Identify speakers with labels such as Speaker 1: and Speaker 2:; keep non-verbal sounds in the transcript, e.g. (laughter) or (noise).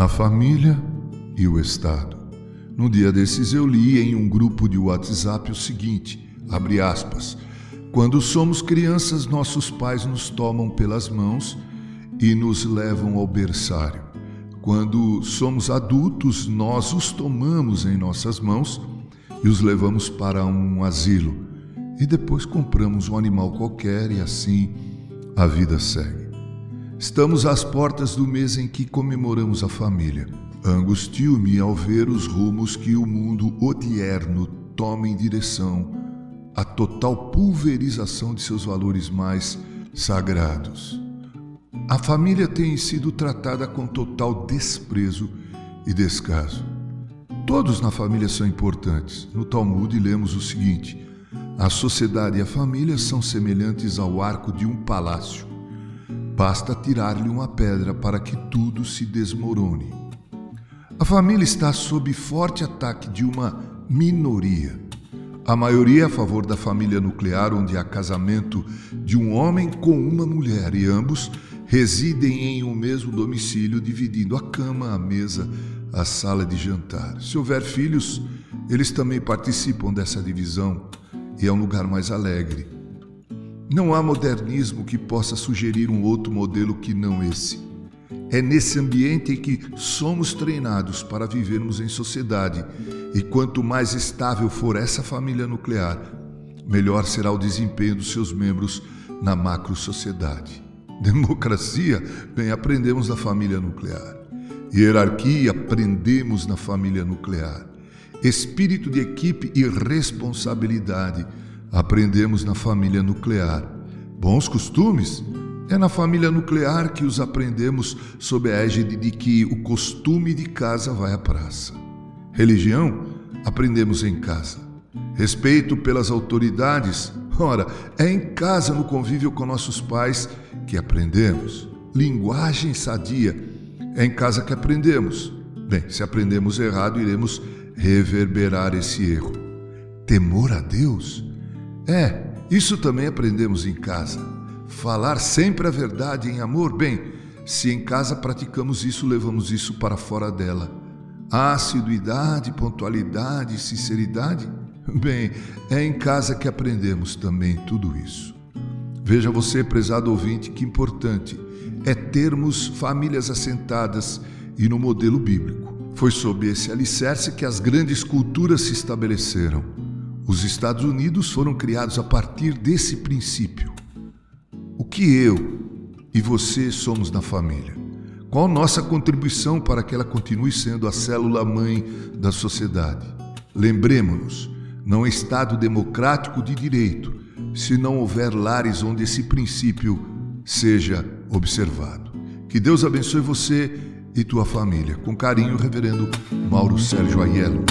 Speaker 1: a família e o Estado. No dia desses eu li em um grupo de WhatsApp o seguinte, abre aspas, quando somos crianças, nossos pais nos tomam pelas mãos e nos levam ao berçário. Quando somos adultos, nós os tomamos em nossas mãos e os levamos para um asilo. E depois compramos um animal qualquer e assim a vida segue. Estamos às portas do mês em que comemoramos a família. Angustio-me ao ver os rumos que o mundo odierno toma em direção à total pulverização de seus valores mais sagrados. A família tem sido tratada com total desprezo e descaso. Todos na família são importantes. No Talmud lemos o seguinte: a sociedade e a família são semelhantes ao arco de um palácio. Basta tirar-lhe uma pedra para que tudo se desmorone. A família está sob forte ataque de uma minoria. A maioria é a favor da família nuclear, onde há casamento de um homem com uma mulher e ambos residem em um mesmo domicílio, dividindo a cama, a mesa, a sala de jantar. Se houver filhos, eles também participam dessa divisão e é um lugar mais alegre. Não há modernismo que possa sugerir um outro modelo que não esse. É nesse ambiente que somos treinados para vivermos em sociedade, e quanto mais estável for essa família nuclear, melhor será o desempenho dos seus membros na macro-sociedade. (laughs) Democracia, bem, aprendemos na família nuclear. Hierarquia, aprendemos na família nuclear. Espírito de equipe e responsabilidade, aprendemos na família nuclear. Bons costumes é na família nuclear que os aprendemos sob a égide de que o costume de casa vai à praça. Religião aprendemos em casa. Respeito pelas autoridades, ora, é em casa no convívio com nossos pais que aprendemos. Linguagem sadia, é em casa que aprendemos. Bem, se aprendemos errado, iremos reverberar esse erro. Temor a Deus é, isso também aprendemos em casa. Falar sempre a verdade em amor. Bem, se em casa praticamos isso, levamos isso para fora dela. Assiduidade, pontualidade, sinceridade. (laughs) Bem, é em casa que aprendemos também tudo isso. Veja você, prezado ouvinte, que importante é termos famílias assentadas e no modelo bíblico. Foi sob esse alicerce que as grandes culturas se estabeleceram. Os Estados Unidos foram criados a partir desse princípio. O que eu e você somos na família? Qual nossa contribuição para que ela continue sendo a célula mãe da sociedade? Lembremos-nos, não é Estado democrático de direito se não houver lares onde esse princípio seja observado. Que Deus abençoe você e tua família. Com carinho, Reverendo Mauro Sérgio Aiello.